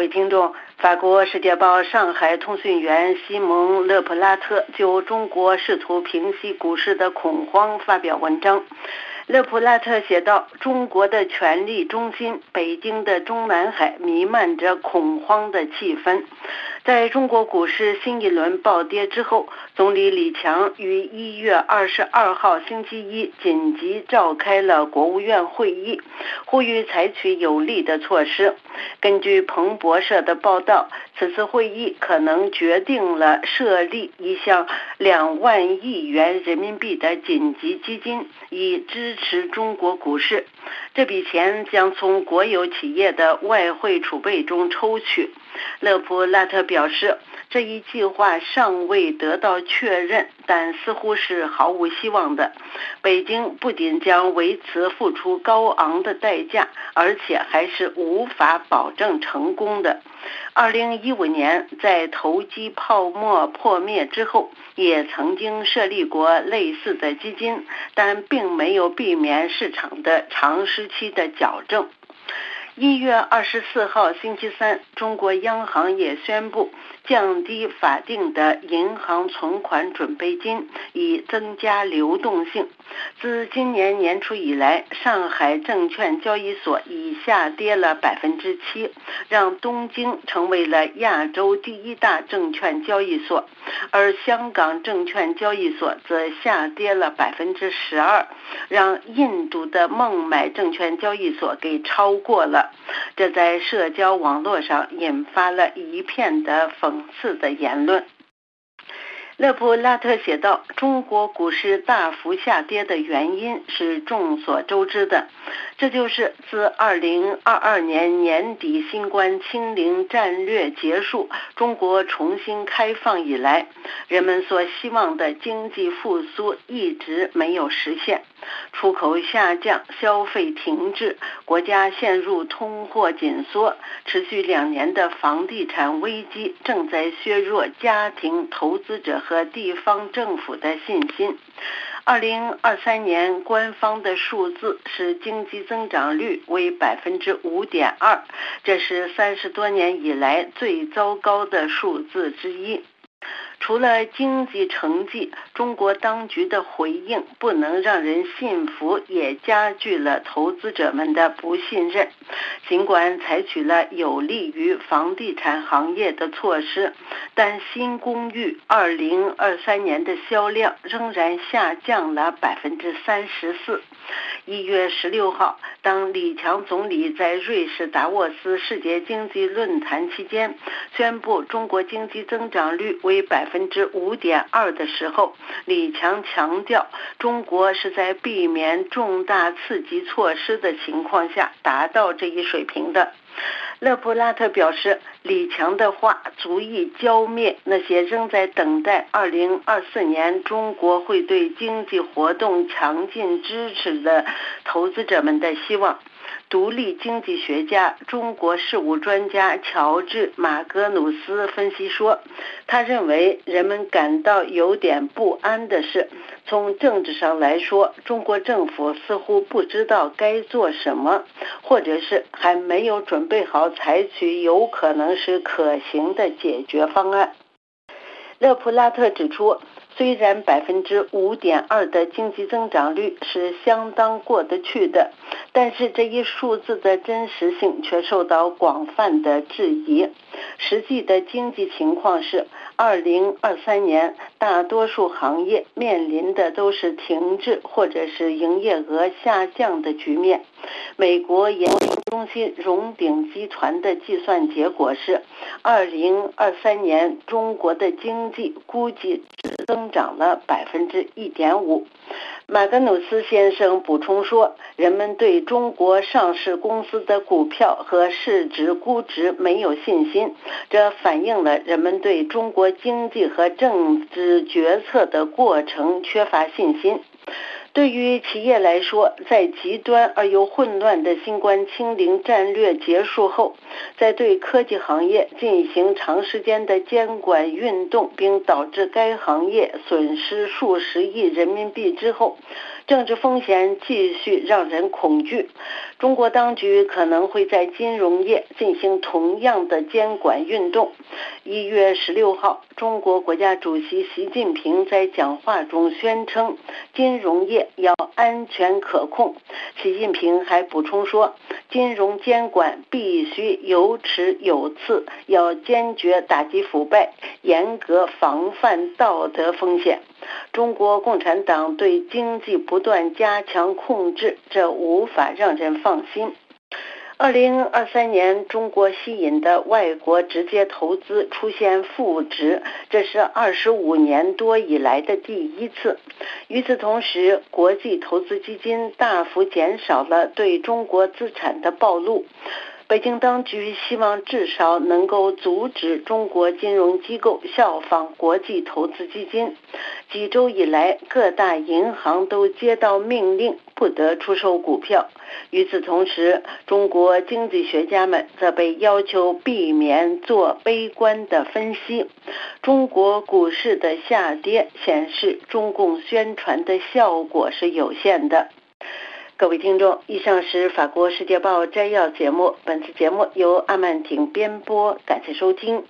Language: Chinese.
位听众，法国《世界报》上海通讯员西蒙·勒普拉特就中国试图平息股市的恐慌发表文章。勒普拉特写道：“中国的权力中心北京的中南海弥漫着恐慌的气氛。在中国股市新一轮暴跌之后，总理李强于一月二十二号星期一紧急召开了国务院会议，呼吁采取有力的措施。根据彭博社的报道，此次会议可能决定了设立一项两万亿元人民币的紧急基金，以支。”持中国股市，这笔钱将从国有企业的外汇储备中抽取。勒普拉特表示，这一计划尚未得到确认，但似乎是毫无希望的。北京不仅将为此付出高昂的代价，而且还是无法保证成功的。二零一五年，在投机泡沫破灭之后，也曾经设立过类似的基金，但并没有避免市场的长时期的矫正。一月二十四号星期三，中国央行也宣布降低法定的银行存款准备金，以增加流动性。自今年年初以来，上海证券交易所已下跌了百分之七，让东京成为了亚洲第一大证券交易所，而香港证券交易所则下跌了百分之十二，让印度的孟买证券交易所给超过了。这在社交网络上引发了一片的讽刺的言论。勒普拉特写道：“中国股市大幅下跌的原因是众所周知的，这就是自2022年年底新冠清零战略结束、中国重新开放以来，人们所希望的经济复苏一直没有实现。”出口下降，消费停滞，国家陷入通货紧缩，持续两年的房地产危机正在削弱家庭、投资者和地方政府的信心。二零二三年官方的数字是经济增长率为百分之五点二，这是三十多年以来最糟糕的数字之一。除了经济成绩，中国当局的回应不能让人信服，也加剧了投资者们的不信任。尽管采取了有利于房地产行业的措施，但新公寓2023年的销量仍然下降了百分之三十四。一月十六号，当李强总理在瑞士达沃斯世界经济论坛期间宣布中国经济增长率为百。分之五点二的时候，李强强调，中国是在避免重大刺激措施的情况下达到这一水平的。勒普拉特表示，李强的话足以浇灭那些仍在等待2024年中国会对经济活动强劲支持的投资者们的希望。独立经济学家、中国事务专家乔治·马格努斯分析说，他认为人们感到有点不安的是，从政治上来说，中国政府似乎不知道该做什么，或者是还没有准备好采取有可能是可行的解决方案。勒普拉特指出。虽然百分之五点二的经济增长率是相当过得去的，但是这一数字的真实性却受到广泛的质疑。实际的经济情况是，二零二三年大多数行业面临的都是停滞或者是营业额下降的局面。美国研究中心荣鼎集团的计算结果是，二零二三年中国的经济估计只增。长了百分之一点五。马格努斯先生补充说：“人们对中国上市公司的股票和市值估值没有信心，这反映了人们对中国经济和政治决策的过程缺乏信心。”对于企业来说，在极端而又混乱的新冠清零战略结束后，在对科技行业进行长时间的监管运动，并导致该行业损失数十亿人民币之后。政治风险继续让人恐惧。中国当局可能会在金融业进行同样的监管运动。一月十六号，中国国家主席习近平在讲话中宣称，金融业要安全可控。习近平还补充说，金融监管必须有尺有次，要坚决打击腐败，严格防范道德风险。中国共产党对经济不断加强控制，这无法让人放心。二零二三年，中国吸引的外国直接投资出现负值，这是二十五年多以来的第一次。与此同时，国际投资基金大幅减少了对中国资产的暴露。北京当局希望至少能够阻止中国金融机构效仿国际投资基金。几周以来，各大银行都接到命令，不得出售股票。与此同时，中国经济学家们则被要求避免做悲观的分析。中国股市的下跌显示，中共宣传的效果是有限的。各位听众，以上是法国《世界报》摘要节目。本次节目由阿曼婷编播，感谢收听。